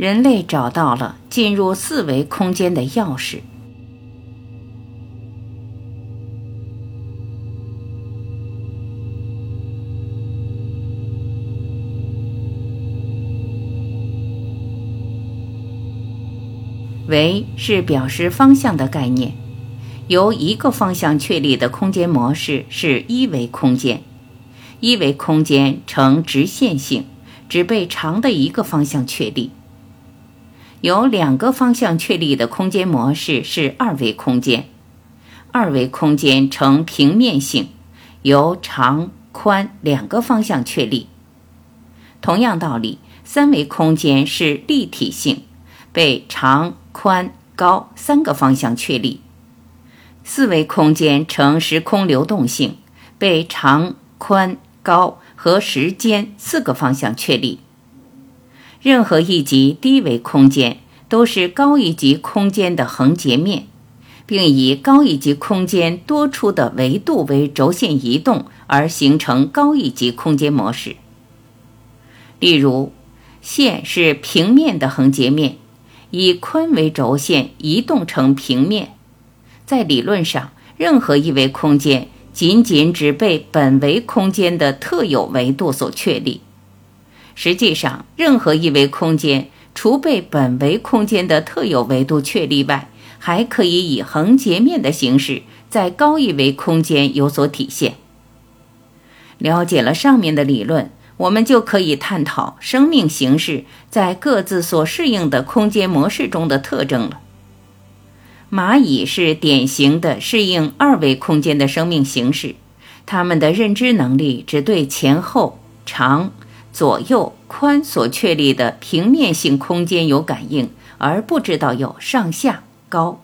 人类找到了进入四维空间的钥匙。维是表示方向的概念，由一个方向确立的空间模式是一维空间。一维空间呈直线性，只被长的一个方向确立。由两个方向确立的空间模式是二维空间。二维空间呈平面性，由长、宽两个方向确立。同样道理，三维空间是立体性，被长。宽、高三个方向确立，四维空间呈时空流动性，被长、宽、高和时间四个方向确立。任何一级低维空间都是高一级空间的横截面，并以高一级空间多出的维度为轴线移动而形成高一级空间模式。例如，线是平面的横截面。以宽为轴线移动成平面，在理论上，任何一维空间仅仅只被本维空间的特有维度所确立。实际上，任何一维空间除被本维空间的特有维度确立外，还可以以横截面的形式在高一维空间有所体现。了解了上面的理论。我们就可以探讨生命形式在各自所适应的空间模式中的特征了。蚂蚁是典型的适应二维空间的生命形式，它们的认知能力只对前后、长、左右、宽所确立的平面性空间有感应，而不知道有上下、高。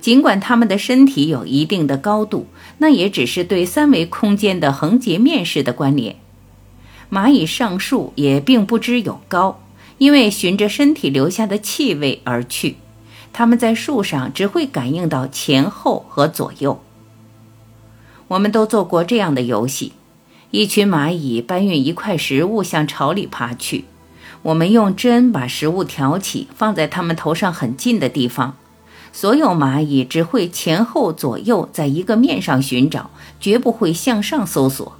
尽管它们的身体有一定的高度，那也只是对三维空间的横截面式的关联。蚂蚁上树也并不知有高，因为循着身体留下的气味而去。它们在树上只会感应到前后和左右。我们都做过这样的游戏：一群蚂蚁搬运一块食物向巢里爬去，我们用针把食物挑起，放在它们头上很近的地方。所有蚂蚁只会前后左右在一个面上寻找，绝不会向上搜索。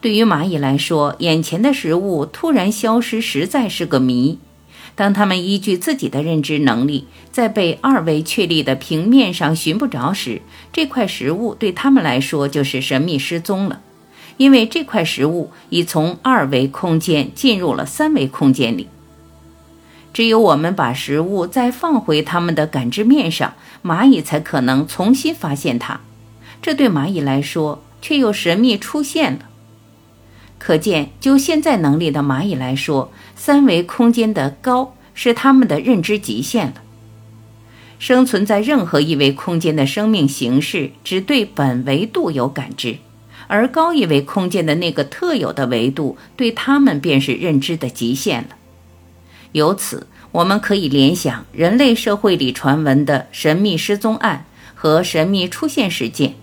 对于蚂蚁来说，眼前的食物突然消失，实在是个谜。当它们依据自己的认知能力，在被二维确立的平面上寻不着时，这块食物对他们来说就是神秘失踪了，因为这块食物已从二维空间进入了三维空间里。只有我们把食物再放回它们的感知面上，蚂蚁才可能重新发现它。这对蚂蚁来说，却又神秘出现了。可见，就现在能力的蚂蚁来说，三维空间的高是它们的认知极限了。生存在任何一维空间的生命形式，只对本维度有感知，而高一维空间的那个特有的维度，对他们便是认知的极限了。由此，我们可以联想人类社会里传闻的神秘失踪案和神秘出现事件。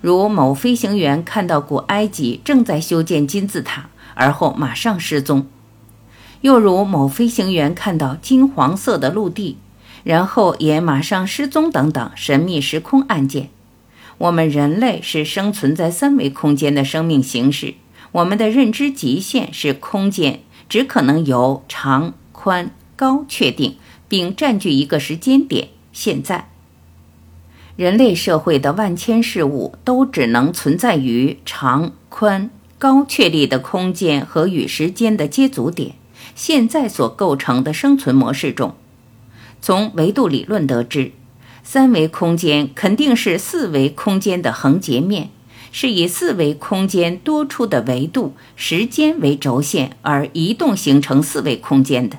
如某飞行员看到古埃及正在修建金字塔，而后马上失踪；又如某飞行员看到金黄色的陆地，然后也马上失踪等等神秘时空案件。我们人类是生存在三维空间的生命形式，我们的认知极限是空间，只可能由长、宽、高确定，并占据一个时间点——现在。人类社会的万千事物都只能存在于长、宽、高确立的空间和与时间的接足点——现在所构成的生存模式中。从维度理论得知，三维空间肯定是四维空间的横截面，是以四维空间多出的维度时间为轴线而移动形成四维空间的。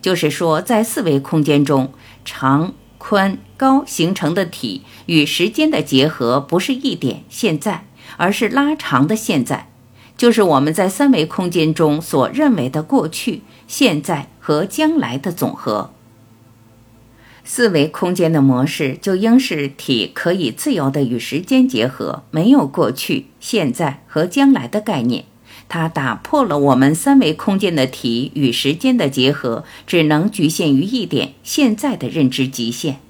就是说，在四维空间中，长。宽高形成的体与时间的结合，不是一点现在，而是拉长的现在，就是我们在三维空间中所认为的过去、现在和将来的总和。四维空间的模式就应是体可以自由地与时间结合，没有过去、现在和将来的概念，它打破了我们三维空间的体与时间的结合只能局限于一点现在的认知极限。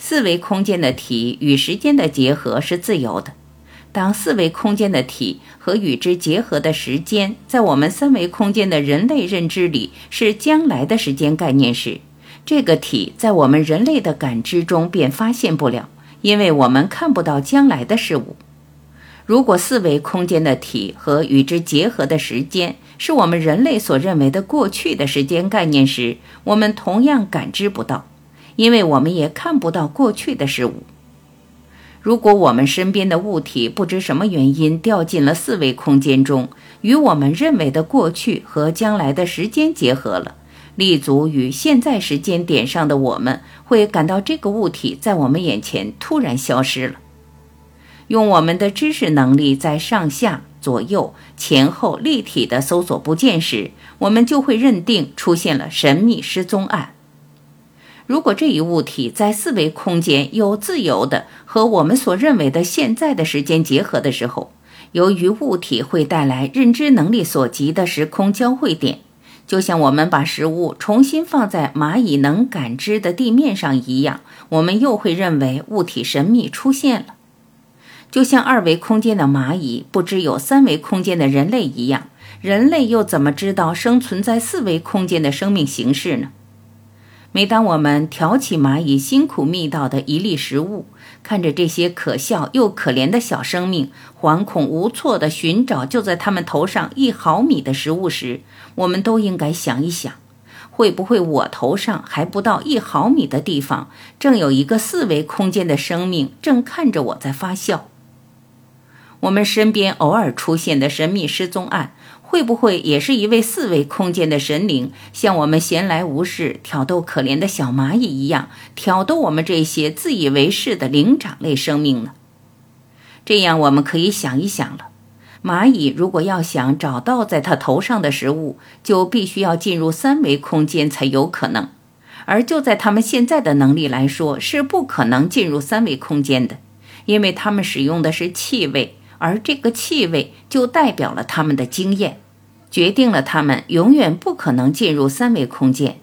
四维空间的体与时间的结合是自由的。当四维空间的体和与之结合的时间，在我们三维空间的人类认知里是将来的时间概念时，这个体在我们人类的感知中便发现不了，因为我们看不到将来的事物。如果四维空间的体和与之结合的时间是我们人类所认为的过去的时间概念时，我们同样感知不到，因为我们也看不到过去的事物。如果我们身边的物体不知什么原因掉进了四维空间中，与我们认为的过去和将来的时间结合了，立足于现在时间点上的我们，会感到这个物体在我们眼前突然消失了。用我们的知识能力在上下左右前后立体的搜索不见时，我们就会认定出现了神秘失踪案。如果这一物体在四维空间又自由的和我们所认为的现在的时间结合的时候，由于物体会带来认知能力所及的时空交汇点，就像我们把食物重新放在蚂蚁能感知的地面上一样，我们又会认为物体神秘出现了。就像二维空间的蚂蚁不知有三维空间的人类一样，人类又怎么知道生存在四维空间的生命形式呢？每当我们挑起蚂蚁辛苦觅到的一粒食物，看着这些可笑又可怜的小生命惶恐无措地寻找就在他们头上一毫米的食物时，我们都应该想一想：会不会我头上还不到一毫米的地方，正有一个四维空间的生命正看着我在发笑？我们身边偶尔出现的神秘失踪案。会不会也是一位四维空间的神灵，像我们闲来无事挑逗可怜的小蚂蚁一样，挑逗我们这些自以为是的灵长类生命呢？这样，我们可以想一想了：蚂蚁如果要想找到在它头上的食物，就必须要进入三维空间才有可能。而就在它们现在的能力来说，是不可能进入三维空间的，因为它们使用的是气味。而这个气味就代表了他们的经验，决定了他们永远不可能进入三维空间。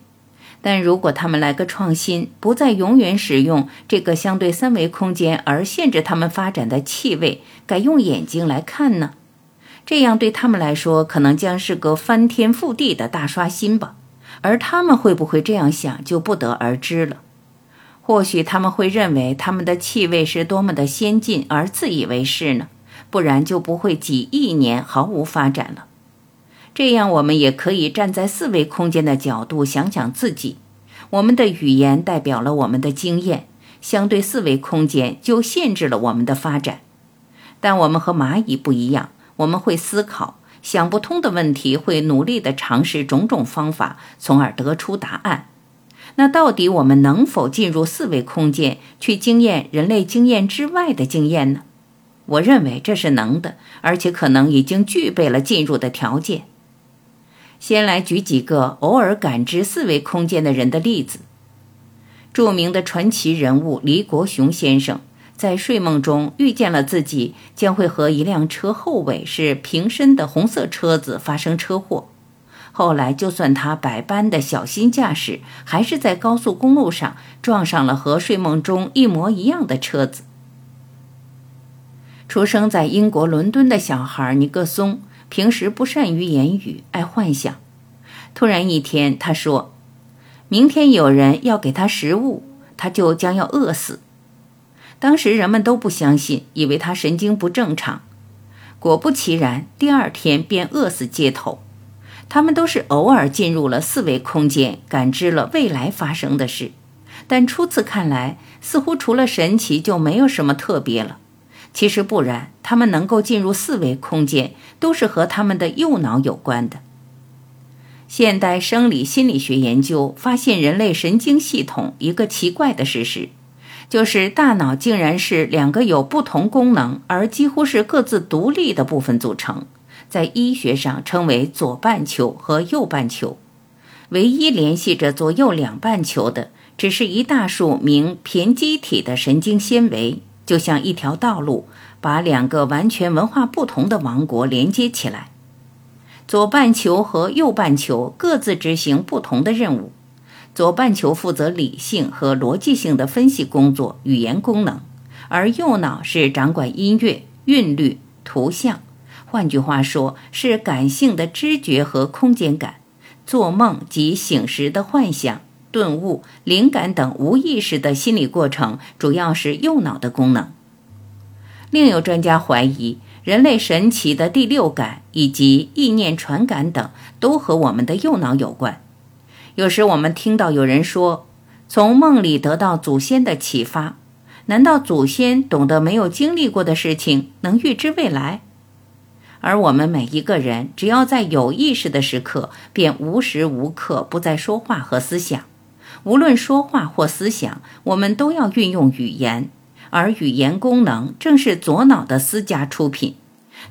但如果他们来个创新，不再永远使用这个相对三维空间而限制他们发展的气味，改用眼睛来看呢？这样对他们来说，可能将是个翻天覆地的大刷新吧。而他们会不会这样想，就不得而知了。或许他们会认为他们的气味是多么的先进，而自以为是呢？不然就不会几亿年毫无发展了。这样，我们也可以站在四维空间的角度想想自己。我们的语言代表了我们的经验，相对四维空间就限制了我们的发展。但我们和蚂蚁不一样，我们会思考，想不通的问题会努力地尝试种种方法，从而得出答案。那到底我们能否进入四维空间，去经验人类经验之外的经验呢？我认为这是能的，而且可能已经具备了进入的条件。先来举几个偶尔感知四维空间的人的例子。著名的传奇人物黎国雄先生在睡梦中遇见了自己将会和一辆车后尾是平身的红色车子发生车祸。后来，就算他百般的小心驾驶，还是在高速公路上撞上了和睡梦中一模一样的车子。出生在英国伦敦的小孩尼克松，平时不善于言语，爱幻想。突然一天，他说：“明天有人要给他食物，他就将要饿死。”当时人们都不相信，以为他神经不正常。果不其然，第二天便饿死街头。他们都是偶尔进入了四维空间，感知了未来发生的事，但初次看来，似乎除了神奇，就没有什么特别了。其实不然，他们能够进入四维空间，都是和他们的右脑有关的。现代生理心理学研究发现，人类神经系统一个奇怪的事实，就是大脑竟然是两个有不同功能而几乎是各自独立的部分组成，在医学上称为左半球和右半球。唯一联系着左右两半球的，只是一大束名胼胝体的神经纤维。就像一条道路，把两个完全文化不同的王国连接起来。左半球和右半球各自执行不同的任务。左半球负责理性和逻辑性的分析工作、语言功能，而右脑是掌管音乐、韵律、图像。换句话说，是感性的知觉和空间感。做梦及醒时的幻想、顿悟、灵感等无意识的心理过程，主要是右脑的功能。另有专家怀疑，人类神奇的第六感以及意念传感等，都和我们的右脑有关。有时我们听到有人说，从梦里得到祖先的启发，难道祖先懂得没有经历过的事情，能预知未来？而我们每一个人，只要在有意识的时刻，便无时无刻不在说话和思想。无论说话或思想，我们都要运用语言，而语言功能正是左脑的私家出品。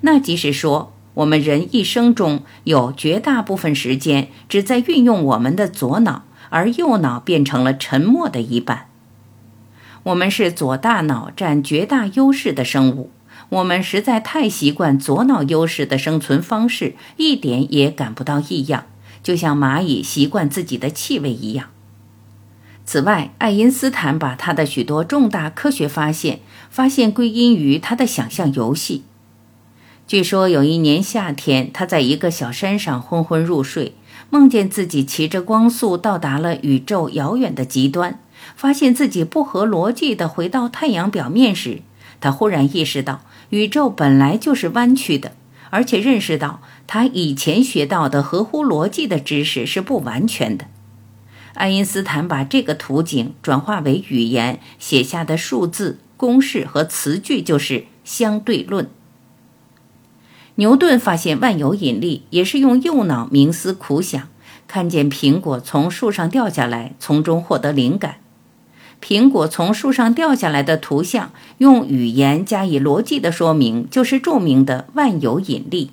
那即是说，我们人一生中有绝大部分时间只在运用我们的左脑，而右脑变成了沉默的一半。我们是左大脑占绝大优势的生物。我们实在太习惯左脑优势的生存方式，一点也感不到异样，就像蚂蚁习惯自己的气味一样。此外，爱因斯坦把他的许多重大科学发现，发现归因于他的想象游戏。据说有一年夏天，他在一个小山上昏昏入睡，梦见自己骑着光速到达了宇宙遥远的极端，发现自己不合逻辑地回到太阳表面时，他忽然意识到。宇宙本来就是弯曲的，而且认识到他以前学到的合乎逻辑的知识是不完全的。爱因斯坦把这个图景转化为语言，写下的数字、公式和词句就是相对论。牛顿发现万有引力，也是用右脑冥思苦想，看见苹果从树上掉下来，从中获得灵感。苹果从树上掉下来的图像，用语言加以逻辑的说明，就是著名的万有引力。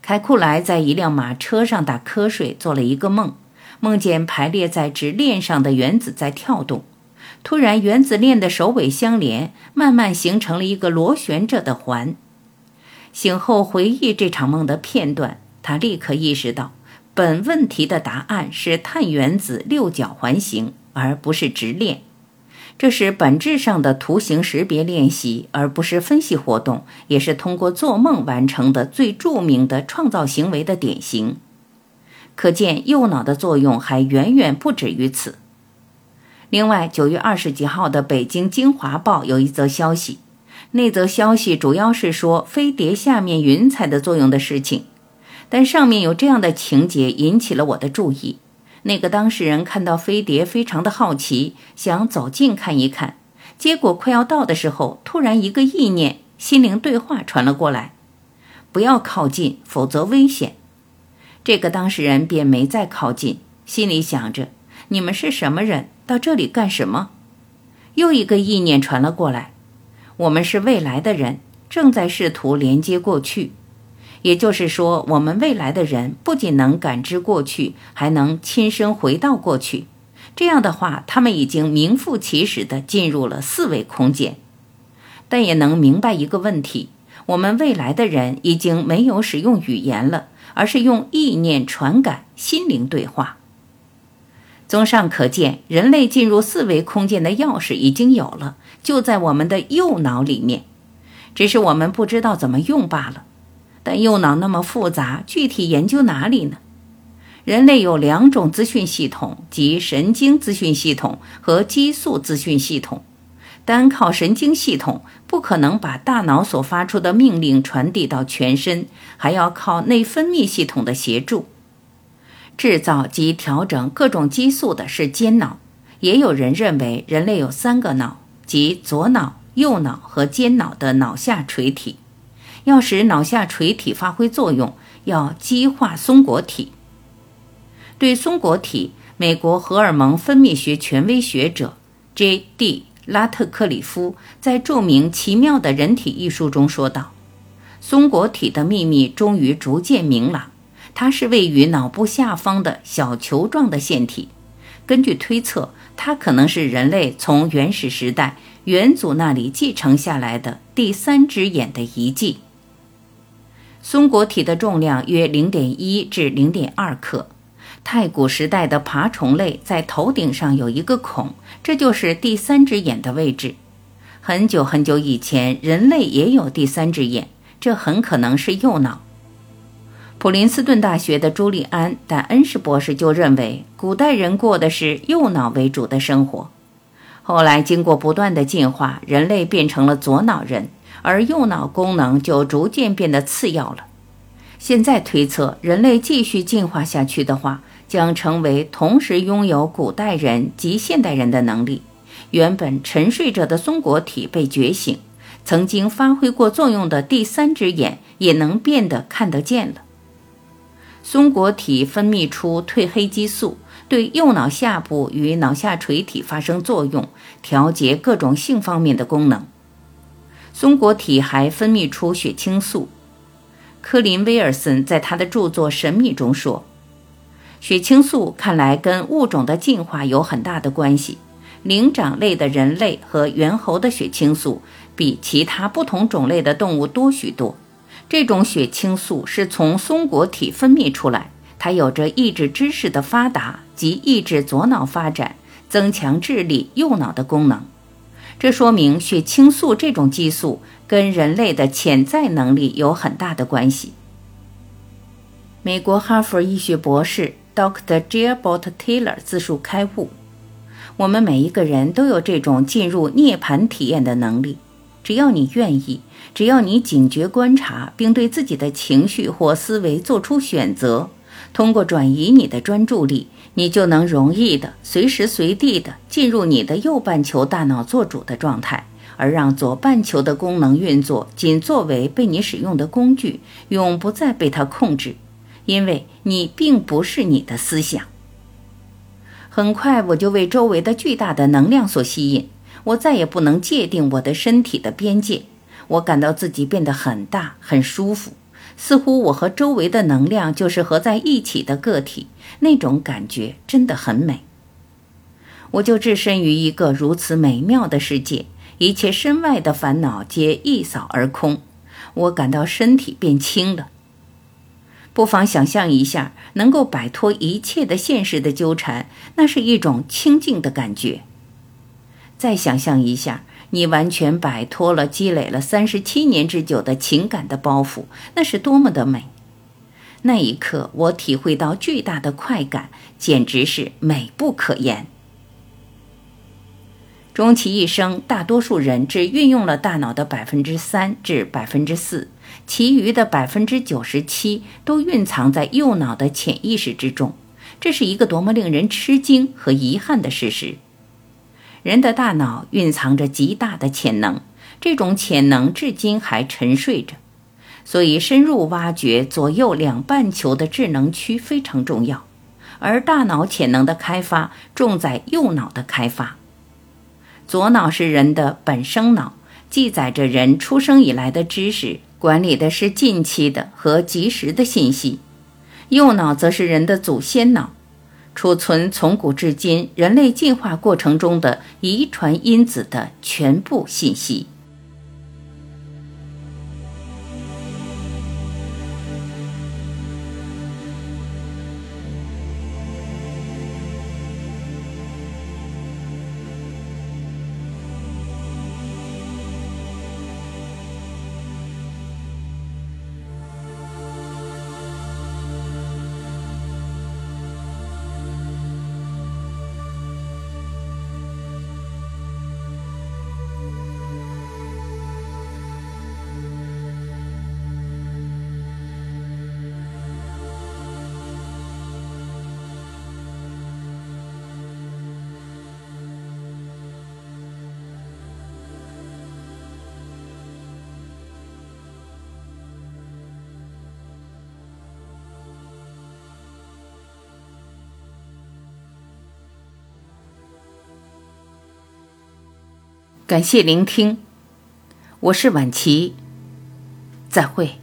凯库莱在一辆马车上打瞌睡，做了一个梦，梦见排列在直链上的原子在跳动，突然原子链的首尾相连，慢慢形成了一个螺旋着的环。醒后回忆这场梦的片段，他立刻意识到，本问题的答案是碳原子六角环形。而不是直链，这是本质上的图形识别练习，而不是分析活动，也是通过做梦完成的最著名的创造行为的典型。可见右脑的作用还远远不止于此。另外，九月二十几号的《北京京华报》有一则消息，那则消息主要是说飞碟下面云彩的作用的事情，但上面有这样的情节引起了我的注意。那个当事人看到飞碟，非常的好奇，想走近看一看。结果快要到的时候，突然一个意念心灵对话传了过来：“不要靠近，否则危险。”这个当事人便没再靠近，心里想着：“你们是什么人？到这里干什么？”又一个意念传了过来：“我们是未来的人，正在试图连接过去。”也就是说，我们未来的人不仅能感知过去，还能亲身回到过去。这样的话，他们已经名副其实地进入了四维空间。但也能明白一个问题：我们未来的人已经没有使用语言了，而是用意念传感、心灵对话。综上可见，人类进入四维空间的钥匙已经有了，就在我们的右脑里面，只是我们不知道怎么用罢了。但右脑那么复杂，具体研究哪里呢？人类有两种资讯系统，即神经资讯系统和激素资讯系统。单靠神经系统不可能把大脑所发出的命令传递到全身，还要靠内分泌系统的协助。制造及调整各种激素的是间脑。也有人认为人类有三个脑，即左脑、右脑和间脑的脑下垂体。要使脑下垂体发挥作用，要激化松果体。对松果体，美国荷尔蒙分泌学权威学者 J.D. 拉特克里夫在著名《奇妙的人体》一书中说道：“松果体的秘密终于逐渐明朗，它是位于脑部下方的小球状的腺体，根据推测，它可能是人类从原始时代元祖那里继承下来的第三只眼的遗迹。松果体的重量约零点一至零点二克。太古时代的爬虫类在头顶上有一个孔，这就是第三只眼的位置。很久很久以前，人类也有第三只眼，这很可能是右脑。普林斯顿大学的朱利安·戴恩士博士就认为，古代人过的是右脑为主的生活。后来经过不断的进化，人类变成了左脑人，而右脑功能就逐渐变得次要了。现在推测，人类继续进化下去的话，将成为同时拥有古代人及现代人的能力。原本沉睡着的松果体被觉醒，曾经发挥过作用的第三只眼也能变得看得见了。松果体分泌出褪黑激素，对右脑下部与脑下垂体发生作用，调节各种性方面的功能。松果体还分泌出血清素。科林·威尔森在他的著作《神秘》中说，血清素看来跟物种的进化有很大的关系。灵长类的人类和猿猴的血清素比其他不同种类的动物多许多。这种血清素是从松果体分泌出来，它有着抑制知识的发达及抑制左脑发展、增强智力右脑的功能。这说明血清素这种激素跟人类的潜在能力有很大的关系。美国哈佛医学博士 Dr. Gilbert Taylor 自述开悟：我们每一个人都有这种进入涅槃体验的能力，只要你愿意，只要你警觉观察，并对自己的情绪或思维做出选择，通过转移你的专注力。你就能容易的随时随地的进入你的右半球大脑做主的状态，而让左半球的功能运作仅作为被你使用的工具，永不再被它控制，因为你并不是你的思想。很快我就为周围的巨大的能量所吸引，我再也不能界定我的身体的边界，我感到自己变得很大，很舒服。似乎我和周围的能量就是合在一起的个体，那种感觉真的很美。我就置身于一个如此美妙的世界，一切身外的烦恼皆一扫而空。我感到身体变轻了。不妨想象一下，能够摆脱一切的现实的纠缠，那是一种清静的感觉。再想象一下。你完全摆脱了积累了三十七年之久的情感的包袱，那是多么的美！那一刻，我体会到巨大的快感，简直是美不可言。终其一生，大多数人只运用了大脑的百分之三至百分之四，其余的百分之九十七都蕴藏在右脑的潜意识之中。这是一个多么令人吃惊和遗憾的事实！人的大脑蕴藏着极大的潜能，这种潜能至今还沉睡着，所以深入挖掘左右两半球的智能区非常重要。而大脑潜能的开发重在右脑的开发。左脑是人的本生脑，记载着人出生以来的知识，管理的是近期的和及时的信息；右脑则是人的祖先脑。储存从古至今人类进化过程中的遗传因子的全部信息。感谢聆听，我是晚琪，再会。